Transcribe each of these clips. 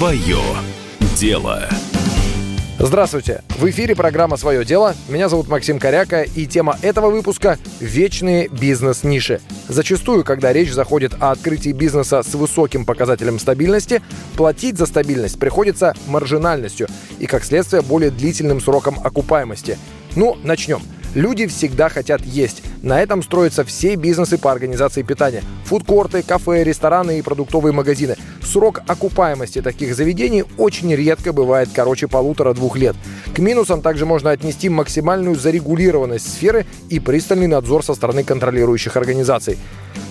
Свое дело. Здравствуйте! В эфире программа «Свое дело». Меня зовут Максим Коряка, и тема этого выпуска – вечные бизнес-ниши. Зачастую, когда речь заходит о открытии бизнеса с высоким показателем стабильности, платить за стабильность приходится маржинальностью и, как следствие, более длительным сроком окупаемости. Ну, начнем. Люди всегда хотят есть. На этом строятся все бизнесы по организации питания. Фудкорты, кафе, рестораны и продуктовые магазины. Срок окупаемости таких заведений очень редко бывает короче полутора-двух лет. К минусам также можно отнести максимальную зарегулированность сферы и пристальный надзор со стороны контролирующих организаций.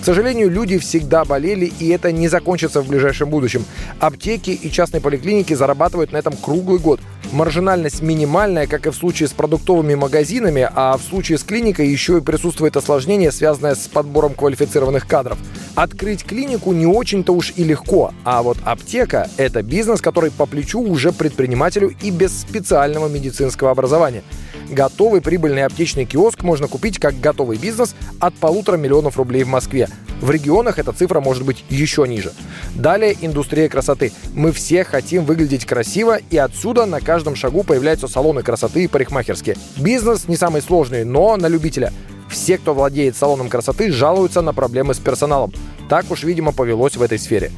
К сожалению, люди всегда болели, и это не закончится в ближайшем будущем. Аптеки и частные поликлиники зарабатывают на этом круглый год. Маржинальность минимальная, как и в случае с продуктовыми магазинами, а в случае с клиникой еще и присутствует осложнение, связанное с подбором квалифицированных кадров. Открыть клинику не очень-то уж и легко, а вот аптека – это бизнес, который по плечу уже предпринимателю и без специального медицинского образования. Готовый прибыльный аптечный киоск можно купить как готовый бизнес от полутора миллионов рублей в Москве. В регионах эта цифра может быть еще ниже. Далее индустрия красоты. Мы все хотим выглядеть красиво, и отсюда на каждом шагу появляются салоны красоты и парикмахерские. Бизнес не самый сложный, но на любителя. Все, кто владеет салоном красоты, жалуются на проблемы с персоналом. Так уж, видимо, повелось в этой сфере.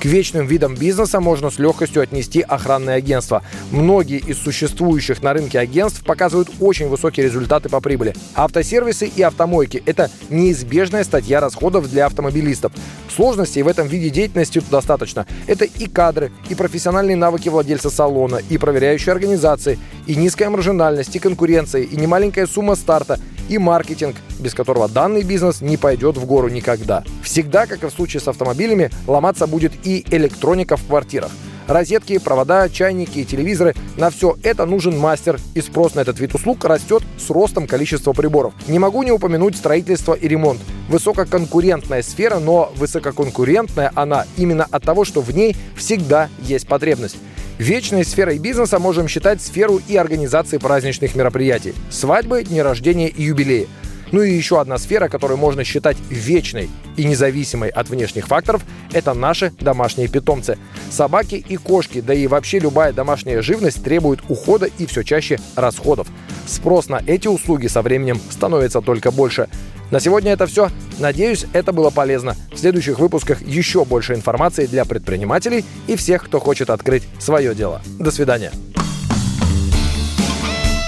К вечным видам бизнеса можно с легкостью отнести охранные агентства. Многие из существующих на рынке агентств показывают очень высокие результаты по прибыли. Автосервисы и автомойки – это неизбежная статья расходов для автомобилистов. Сложностей в этом виде деятельности достаточно. Это и кадры, и профессиональные навыки владельца салона, и проверяющие организации, и низкая маржинальность, и конкуренция, и немаленькая сумма старта, и маркетинг, без которого данный бизнес не пойдет в гору никогда. Всегда, как и в случае с автомобилями, ломаться будет и электроника в квартирах. Розетки, провода, чайники и телевизоры – на все это нужен мастер, и спрос на этот вид услуг растет с ростом количества приборов. Не могу не упомянуть строительство и ремонт. Высококонкурентная сфера, но высококонкурентная она именно от того, что в ней всегда есть потребность. Вечной сферой бизнеса можем считать сферу и организации праздничных мероприятий. Свадьбы, дни рождения и юбилеи. Ну и еще одна сфера, которую можно считать вечной и независимой от внешних факторов, это наши домашние питомцы. Собаки и кошки, да и вообще любая домашняя живность требует ухода и все чаще расходов. Спрос на эти услуги со временем становится только больше. На сегодня это все. Надеюсь, это было полезно. В следующих выпусках еще больше информации для предпринимателей и всех, кто хочет открыть свое дело. До свидания.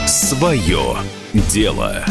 Свое дело.